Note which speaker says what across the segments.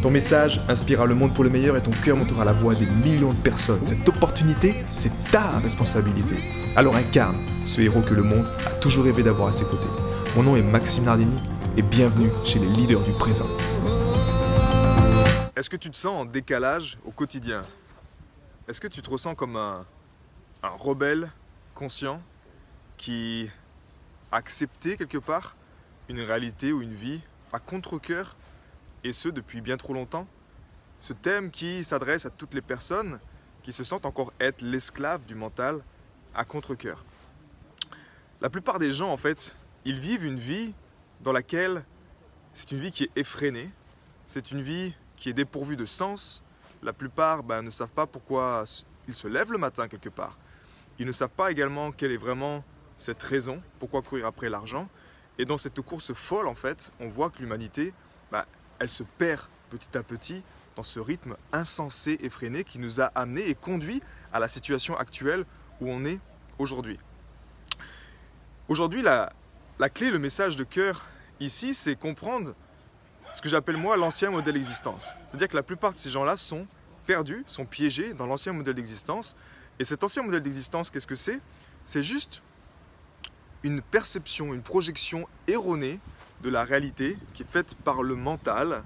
Speaker 1: Ton message inspirera le monde pour le meilleur et ton cœur montera la voix des millions de personnes. Cette opportunité, c'est ta responsabilité. Alors incarne ce héros que le monde a toujours rêvé d'avoir à ses côtés. Mon nom est Maxime Nardini et bienvenue chez les leaders du présent.
Speaker 2: Est-ce que tu te sens en décalage au quotidien? Est-ce que tu te ressens comme un, un rebelle conscient qui a accepté quelque part une réalité ou une vie à contre-coeur? Et ce depuis bien trop longtemps. Ce thème qui s'adresse à toutes les personnes qui se sentent encore être l'esclave du mental à contre-coeur. La plupart des gens, en fait, ils vivent une vie dans laquelle c'est une vie qui est effrénée, c'est une vie qui est dépourvue de sens. La plupart ben, ne savent pas pourquoi ils se lèvent le matin quelque part. Ils ne savent pas également quelle est vraiment cette raison, pourquoi courir après l'argent. Et dans cette course folle, en fait, on voit que l'humanité, ben, elle se perd petit à petit dans ce rythme insensé, effréné qui nous a amené et conduit à la situation actuelle où on est aujourd'hui. Aujourd'hui, la, la clé, le message de cœur ici, c'est comprendre ce que j'appelle moi l'ancien modèle d'existence. C'est-à-dire que la plupart de ces gens-là sont perdus, sont piégés dans l'ancien modèle d'existence. Et cet ancien modèle d'existence, qu'est-ce que c'est? C'est juste une perception, une projection erronée de la réalité qui est faite par le mental,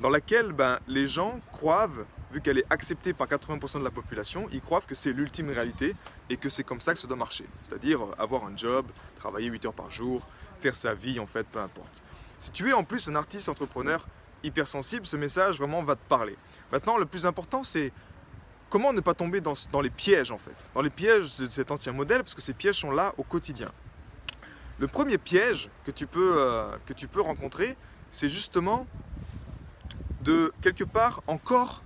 Speaker 2: dans laquelle ben, les gens croient, vu qu'elle est acceptée par 80% de la population, ils croient que c'est l'ultime réalité et que c'est comme ça que ça doit marcher. C'est-à-dire avoir un job, travailler 8 heures par jour, faire sa vie en fait, peu importe. Si tu es en plus un artiste entrepreneur hypersensible, ce message vraiment va te parler. Maintenant, le plus important, c'est comment ne pas tomber dans les pièges en fait, dans les pièges de cet ancien modèle, parce que ces pièges sont là au quotidien. Le premier piège que tu peux, euh, que tu peux rencontrer, c'est justement de quelque part encore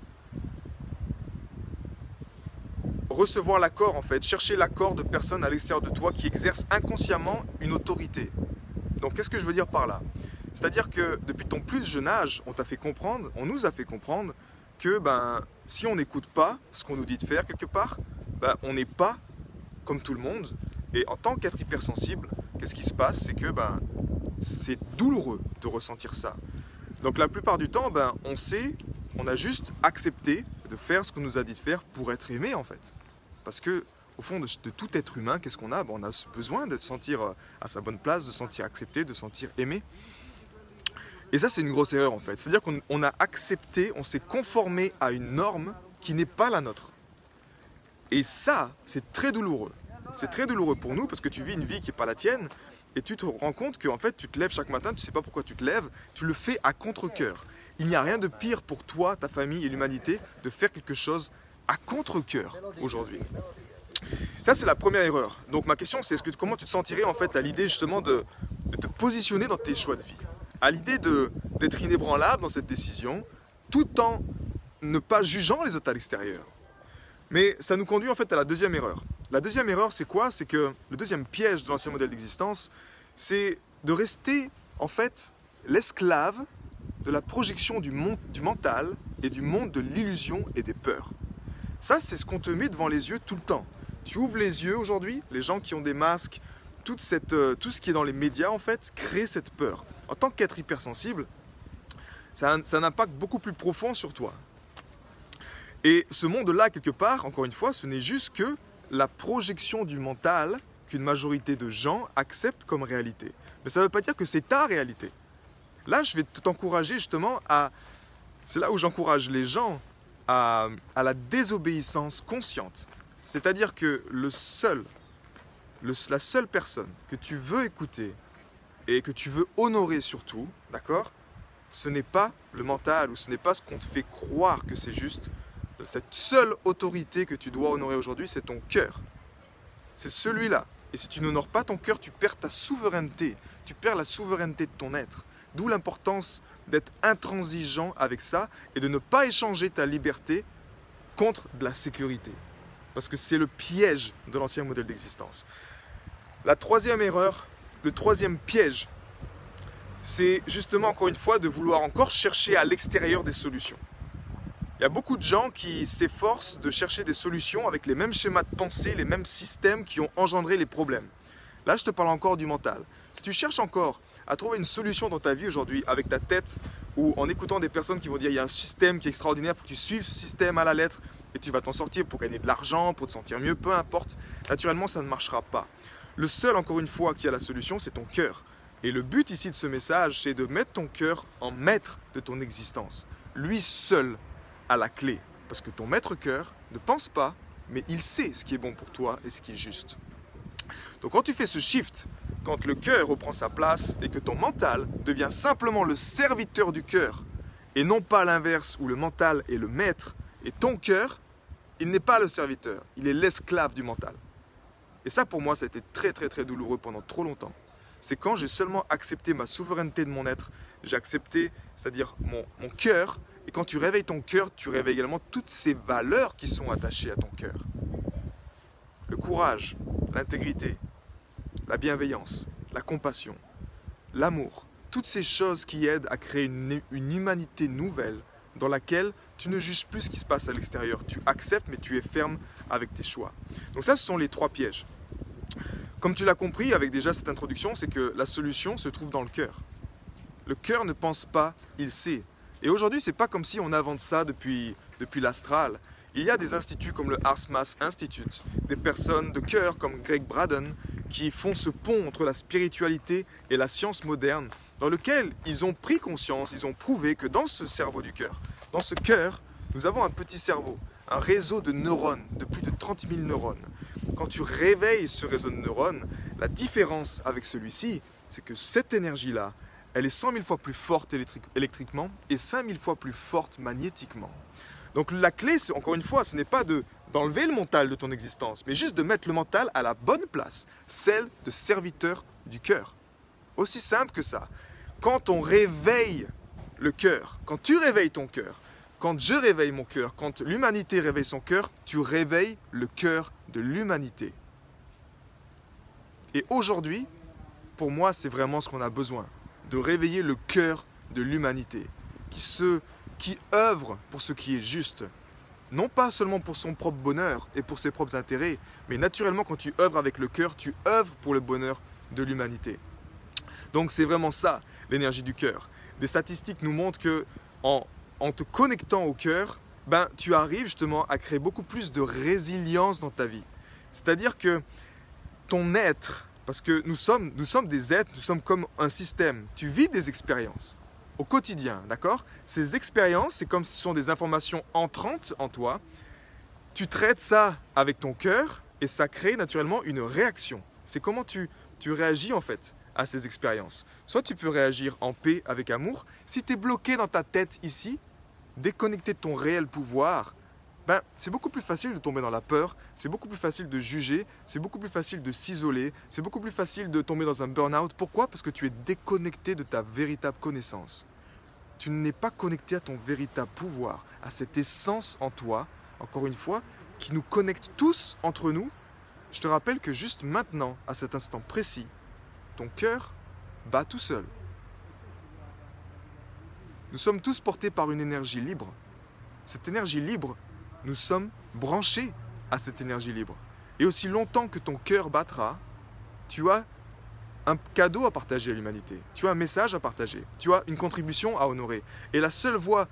Speaker 2: recevoir l'accord en fait, chercher l'accord de personnes à l'extérieur de toi qui exercent inconsciemment une autorité. Donc qu'est-ce que je veux dire par là? C'est-à-dire que depuis ton plus jeune âge, on t'a fait comprendre, on nous a fait comprendre que ben, si on n'écoute pas ce qu'on nous dit de faire quelque part, ben, on n'est pas comme tout le monde. Et en tant qu'être hypersensible, qu'est-ce qui se passe C'est que ben, c'est douloureux de ressentir ça. Donc la plupart du temps, ben, on sait, on a juste accepté de faire ce qu'on nous a dit de faire pour être aimé en fait. Parce que au fond de, tout être humain, qu'est-ce qu'on a? Ben, On a besoin de se sentir euh, à sa bonne place, de se sentir accepté, de se sentir aimé. Et ça, c'est une grosse erreur en fait. C'est-à-dire qu'on a accepté, on s'est conformé à une norme qui n'est pas la nôtre. Et ça, c'est très douloureux. C'est très douloureux pour nous parce que tu vis une vie qui n'est pas la tienne et tu te rends compte qu'en fait tu te lèves chaque matin, tu ne sais pas pourquoi tu te lèves, tu le fais à contre-coeur. Il n'y a rien de pire pour toi, ta famille et l'humanité de faire quelque chose à contre-coeur aujourd'hui. Ça c'est la première erreur. Donc ma question c'est -ce comment tu te sentirais en fait à l'idée justement de, de, te positionner dans tes choix de vie, à l'idée d'être inébranlable dans cette décision, tout en ne pas jugeant les autres à l'extérieur. Mais ça nous conduit en fait à la deuxième erreur. La deuxième erreur, c'est quoi? C'est que le deuxième piège de l'ancien modèle d'existence, c'est de rester en fait l'esclave de la projection du, monde, du mental et du monde de l'illusion et des peurs. Ça, c'est ce qu'on te met devant les yeux tout le temps. Tu ouvres les yeux aujourd'hui, les gens qui ont des masques, euh, tout ce qui est dans les médias, en fait, crée cette peur. En tant qu'être hypersensible, ça a un impact beaucoup plus profond sur toi. Et ce monde-là, quelque part, encore une fois, ce n'est juste que la projection du mental qu'une majorité de gens acceptent comme réalité. Mais ça ne veut pas dire que c'est ta réalité. Là, je vais t'encourager justement à... C'est là où j'encourage les gens à, à, la désobéissance consciente. C'est-à-dire que le seul, le, la seule personne que tu veux écouter et que tu veux honorer surtout, d'accord Ce n'est pas le mental ou ce n'est pas ce qu'on te fait croire que c'est juste, cette seule autorité que tu dois honorer aujourd'hui, c'est ton cœur. C'est celui-là. Et si tu n'honores pas ton cœur, tu perds ta souveraineté. Tu perds la souveraineté de ton être. D'où l'importance d'être intransigeant avec ça et de ne pas échanger ta liberté contre de la sécurité. Parce que c'est le piège de l'ancien modèle d'existence. La troisième erreur, le troisième piège, c'est justement encore une fois de vouloir encore chercher à l'extérieur des solutions. Il y a beaucoup de gens qui s'efforcent de chercher des solutions avec les mêmes schémas de pensée, les mêmes systèmes qui ont engendré les problèmes. Là, je te parle encore du mental. Si tu cherches encore à trouver une solution dans ta vie aujourd'hui avec ta tête ou en écoutant des personnes qui vont dire il y a un système qui est extraordinaire, il faut que tu suives ce système à la lettre et tu vas t'en sortir pour gagner de l'argent, pour te sentir mieux, peu importe, naturellement ça ne marchera pas. Le seul, encore une fois, qui a la solution, c'est ton cœur. Et le but ici de ce message, c'est de mettre ton cœur en maître de ton existence. Lui seul la clé. Parce que ton maître cœur ne pense pas, mais il sait ce qui est bon pour toi et ce qui est juste. Donc quand tu fais ce shift, quand le cœur reprend sa place et que ton mental devient simplement le serviteur du cœur, et non pas l'inverse où le mental est le maître et ton cœur, il n'est pas le serviteur, il est l'esclave du mental. Et ça pour moi, ça a été très très très douloureux pendant trop longtemps. C'est quand j'ai seulement accepté ma souveraineté de mon être, j'ai accepté, c'est-à-dire mon, mon cœur, et quand tu réveilles ton cœur, tu réveilles également toutes ces valeurs qui sont attachées à ton cœur. Le courage, l'intégrité, la bienveillance, la compassion, l'amour, toutes ces choses qui aident à créer une, humanité nouvelle dans laquelle tu ne juges plus ce qui se passe à l'extérieur. Tu acceptes, mais tu es ferme avec tes choix. Donc ça, ce sont les trois pièges. Comme tu l'as compris avec déjà cette introduction, c'est que la solution se trouve dans le cœur. Le cœur ne pense pas, il sait. Et aujourd'hui, c'est pas comme si on invente ça depuis, depuis l'astral. Il y a des instituts comme le Arsmas Institute, des personnes de cœur comme Greg Braden, qui font ce pont entre la spiritualité et la science moderne, dans lequel ils ont pris conscience, ils ont prouvé que dans ce cerveau du cœur, dans ce cœur, nous avons un petit cerveau, un réseau de neurones, de plus de 30 000 neurones. Quand tu réveilles ce réseau de neurones, la différence avec celui-ci, c'est que cette énergie-là, elle est 100 000 fois plus forte électriquement et 5 000 fois plus forte magnétiquement. Donc la clé, encore une fois, ce n'est pas de, d'enlever le mental de ton existence, mais juste de mettre le mental à la bonne place, celle de serviteur du cœur. Aussi simple que ça. Quand on réveille le cœur, quand tu réveilles ton cœur, quand je réveille mon cœur, quand l'humanité réveille son cœur, tu réveilles le cœur de l'humanité. Et aujourd'hui, pour moi, c'est vraiment ce qu'on a besoin de réveiller le cœur de l'humanité, qui, se, qui œuvre pour ce qui est juste. Non pas seulement pour son propre bonheur et pour ses propres intérêts, mais naturellement quand tu œuvres avec le cœur, tu œuvres pour le bonheur de l'humanité. Donc c'est vraiment ça, l'énergie du cœur. Des statistiques nous montrent que en, en te connectant au cœur, ben, tu arrives justement à créer beaucoup plus de résilience dans ta vie. C'est-à-dire que ton être, parce que nous sommes, nous sommes des êtres, nous sommes comme un système. Tu vis des expériences au quotidien, d'accord? Ces expériences, c'est comme si ce sont des informations entrantes en toi. Tu traites ça avec ton cœur et ça crée naturellement une réaction. C'est comment tu, tu réagis en fait à ces expériences. Soit tu peux réagir en paix avec amour. Si tu es bloqué dans ta tête ici, déconnecté de ton réel pouvoir, ben, c'est beaucoup plus facile de tomber dans la peur, c'est beaucoup plus facile de juger, c'est beaucoup plus facile de s'isoler, c'est beaucoup plus facile de tomber dans un burn-out. Pourquoi? Parce que tu es déconnecté de ta véritable connaissance. Tu n'es pas connecté à ton véritable pouvoir, à cette essence en toi, encore une fois, qui nous connecte tous entre nous. Je te rappelle que juste maintenant, à cet instant précis, ton cœur bat tout seul. Nous sommes tous portés par une énergie libre. Cette énergie libre nous sommes branchés à cette énergie libre. Et aussi longtemps que ton cœur battra, tu as un cadeau à partager à l'humanité. Tu as un message à partager. Tu as une contribution à honorer. Et la seule voie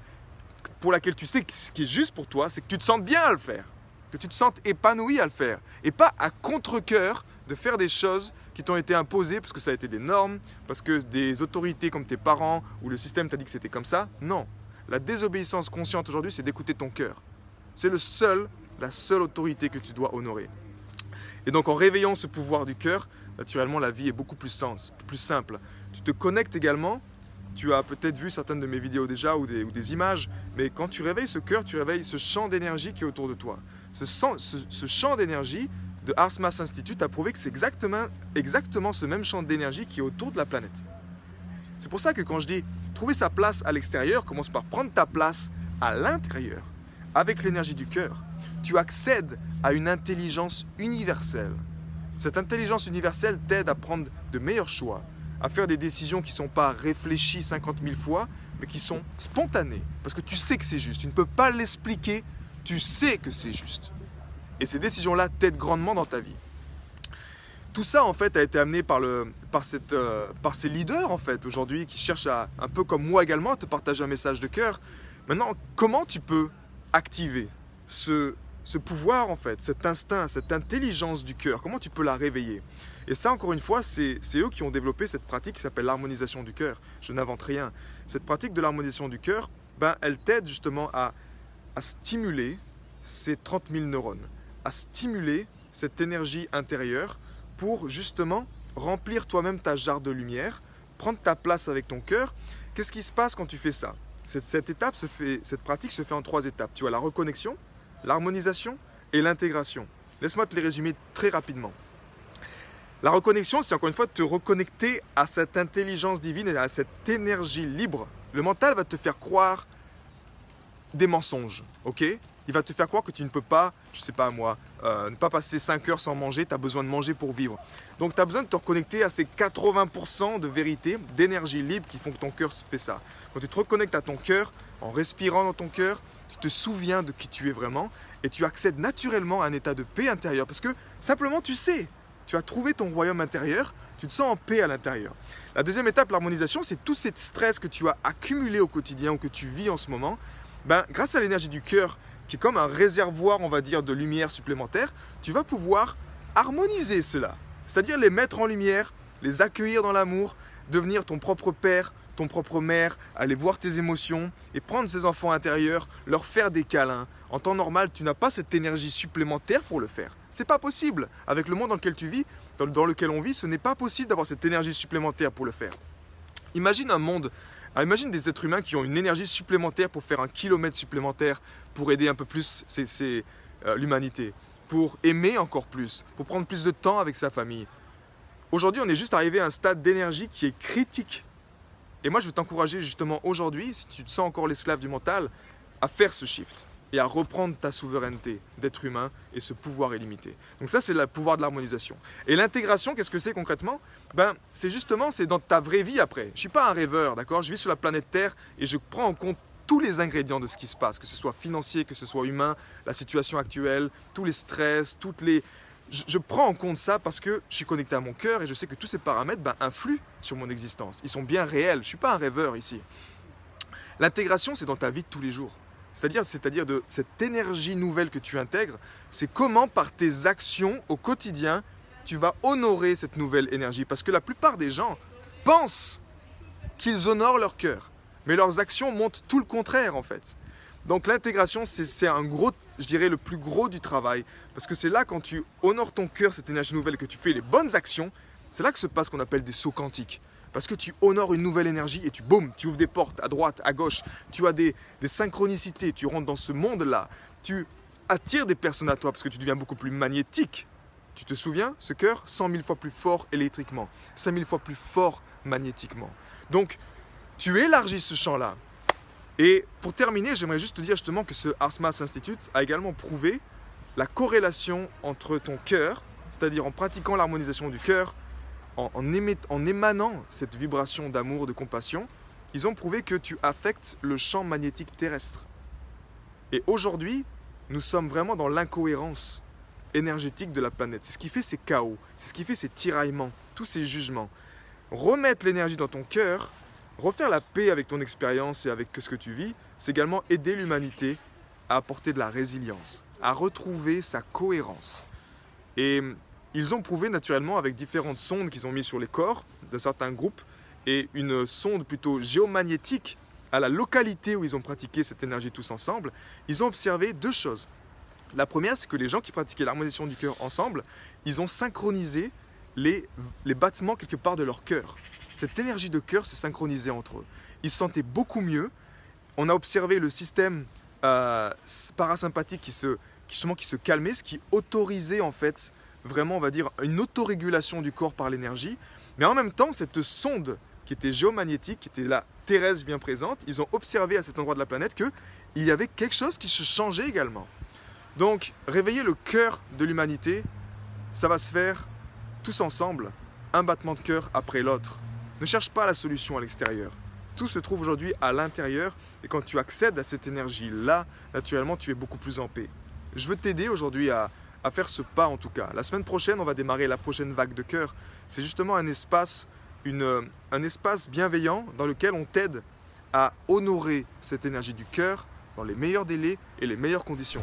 Speaker 2: pour laquelle tu sais ce qui est juste pour toi, c'est que tu te sentes bien à le faire. Que tu te sentes épanoui à le faire. Et pas à contre-coeur de faire des choses qui t'ont été imposées parce que ça a été des normes, parce que des autorités comme tes parents ou le système t'a dit que c'était comme ça. Non. La désobéissance consciente aujourd'hui, c'est d'écouter ton cœur. C'est le seul, la seule autorité que tu dois honorer. Et donc en réveillant ce pouvoir du cœur, naturellement la vie est beaucoup plus, sens, plus simple. Tu te connectes également, tu as peut-être vu certaines de mes vidéos déjà ou des, images, mais quand tu réveilles ce cœur, tu réveilles ce champ d'énergie qui est autour de toi. Ce champ d'énergie de Ars Mass Institute a prouvé que c'est exactement, exactement ce même champ d'énergie qui est autour de la planète. C'est pour ça que quand je dis trouver sa place à l'extérieur, commence par prendre ta place à l'intérieur, avec l'énergie du cœur. Tu accèdes à une intelligence universelle. Cette intelligence universelle t'aide à prendre de meilleurs choix, à faire des décisions qui ne sont pas réfléchies 50 000 fois, mais qui sont spontanées. Parce que tu sais que c'est juste. Tu ne peux pas l'expliquer, tu sais que c'est juste. Et ces décisions-là t'aident grandement dans ta vie. Tout ça, en fait, a été amené par, euh, ces leaders, en fait, aujourd'hui, qui cherchent à, un peu comme moi également, à te partager un message de cœur. Maintenant, comment tu peux activer ce, pouvoir, en fait, cet instinct, cette intelligence du cœur Comment tu peux la réveiller? Et ça, encore une fois, c'est eux qui ont développé cette pratique qui s'appelle l'harmonisation du cœur. Je n'invente rien. Cette pratique de l'harmonisation du cœur, ben, elle t'aide justement à, à stimuler ces 30 000 neurones, à stimuler cette énergie intérieure pour justement remplir toi-même ta jarre de lumière, prendre ta place avec ton cœur. Qu'est-ce qui se passe quand tu fais ça? Cette, étape se fait, cette pratique se fait en trois étapes. Tu as la reconnexion, l'harmonisation et l'intégration. Laisse-moi te les résumer très rapidement. La reconnexion, c'est encore une fois te reconnecter à cette intelligence divine et à cette énergie libre. Le mental va te faire croire des mensonges, ok? Il va te faire croire que tu ne peux pas, je sais pas moi, euh, ne pas passer 5 heures sans manger, tu as besoin de manger pour vivre. Donc tu as besoin de te reconnecter à ces 80% de vérité, d'énergie libre qui font que ton cœur fait ça. Quand tu te reconnectes à ton cœur, en respirant dans ton cœur, tu te souviens de qui tu es vraiment et tu accèdes naturellement à un état de paix intérieure parce que simplement tu sais, tu as trouvé ton royaume intérieur, tu te sens en paix à l'intérieur. La deuxième étape, l'harmonisation, c'est tout ce stress que tu as accumulé au quotidien ou que tu vis en ce moment. Ben, grâce à l'énergie du cœur qui est comme un réservoir, on va dire, de lumière supplémentaire, tu vas pouvoir harmoniser cela. C'est-à-dire les mettre en lumière, les accueillir dans l'amour, devenir ton propre père, ton propre mère, aller voir tes émotions et prendre ces enfants intérieurs, leur faire des câlins. En temps normal, tu n'as pas cette énergie supplémentaire pour le faire. C'est pas possible. Avec le monde dans lequel tu vis, dans lequel on vit, ce n'est pas possible d'avoir cette énergie supplémentaire pour le faire. Imagine un monde ah, imagine des êtres humains qui ont une énergie supplémentaire pour faire un kilomètre supplémentaire, pour aider un peu plus euh, l'humanité, pour aimer encore plus, pour prendre plus de temps avec sa famille. Aujourd'hui, on est juste arrivé à un stade d'énergie qui est critique. Et moi, je veux t'encourager justement aujourd'hui, si tu te sens encore l'esclave du mental, à faire ce shift et à reprendre ta souveraineté d'être humain et ce pouvoir illimité. Donc ça, c'est le pouvoir de l'harmonisation. Et l'intégration, qu'est-ce que c'est concrètement? Ben, c'est justement, c'est dans ta vraie vie après. Je suis pas un rêveur, d'accord? Je vis sur la planète Terre et je prends en compte tous les ingrédients de ce qui se passe, que ce soit financier, que ce soit humain, la situation actuelle, tous les stress, toutes les... Je, prends en compte ça parce que je suis connecté à mon cœur et je sais que tous ces paramètres ben, influent sur mon existence. Ils sont bien réels. Je ne suis pas un rêveur ici. L'intégration, c'est dans ta vie de tous les jours. C'est-à-dire, c'est-à-dire de cette énergie nouvelle que tu intègres, c'est comment par tes actions au quotidien, tu vas honorer cette nouvelle énergie. Parce que la plupart des gens pensent qu'ils honorent leur cœur, mais leurs actions montrent tout le contraire en fait. Donc l'intégration, c'est un gros, je dirais, le plus gros du travail. Parce que c'est là, quand tu honores ton cœur, cette énergie nouvelle, que tu fais les bonnes actions, c'est là que se passe ce qu'on appelle des sauts quantiques. Parce que tu honores une nouvelle énergie et tu, boum, tu ouvres des portes à droite, à gauche. Tu as des, synchronicités, tu rentres dans ce monde-là. Tu attires des personnes à toi parce que tu deviens beaucoup plus magnétique. Tu te souviens, ce cœur, 100 000 fois plus fort électriquement, 5 000 fois plus fort magnétiquement. Donc, tu élargis ce champ-là. Et pour terminer, j'aimerais juste te dire justement que ce Arsmas Institute a également prouvé la corrélation entre ton cœur, c'est-à-dire en pratiquant l'harmonisation du cœur, en, émanant cette vibration d'amour, de compassion, ils ont prouvé que tu affectes le champ magnétique terrestre. Et aujourd'hui, nous sommes vraiment dans l'incohérence énergétique de la planète. C'est ce qui fait ces chaos, c'est ce qui fait ces tiraillements, tous ces jugements. Remettre l'énergie dans ton cœur, refaire la paix avec ton expérience et avec ce que tu vis, c'est également aider l'humanité à apporter de la résilience, à retrouver sa cohérence. Et ils ont prouvé naturellement avec différentes sondes qu'ils ont mises sur les corps de certains groupes et une sonde plutôt géomagnétique à la localité où ils ont pratiqué cette énergie tous ensemble, ils ont observé deux choses. La première, c'est que les gens qui pratiquaient l'harmonisation du cœur ensemble, ils ont synchronisé les, les battements quelque part de leur cœur. Cette énergie de cœur s'est synchronisée entre eux. Ils se sentaient beaucoup mieux. On a observé le système euh, parasympathique qui se, qui, qui se calmait, ce qui autorisait en fait vraiment, on va dire, une autorégulation du corps par l'énergie. Mais en même temps, cette sonde qui était géomagnétique, qui était là terrestre bien présente, ils ont observé à cet endroit de la planète qu'il y avait quelque chose qui se changeait également. Donc, réveiller le cœur de l'humanité, ça va se faire tous ensemble, un battement de cœur après l'autre. Ne cherche pas la solution à l'extérieur. Tout se trouve aujourd'hui à l'intérieur et quand tu accèdes à cette énergie-là, naturellement, tu es beaucoup plus en paix. Je veux t'aider aujourd'hui à, à faire ce pas en tout cas. La semaine prochaine, on va démarrer la prochaine vague de cœur. C'est justement un espace une, un espace bienveillant dans lequel on t'aide à honorer cette énergie du cœur dans les meilleurs délais et les meilleures conditions.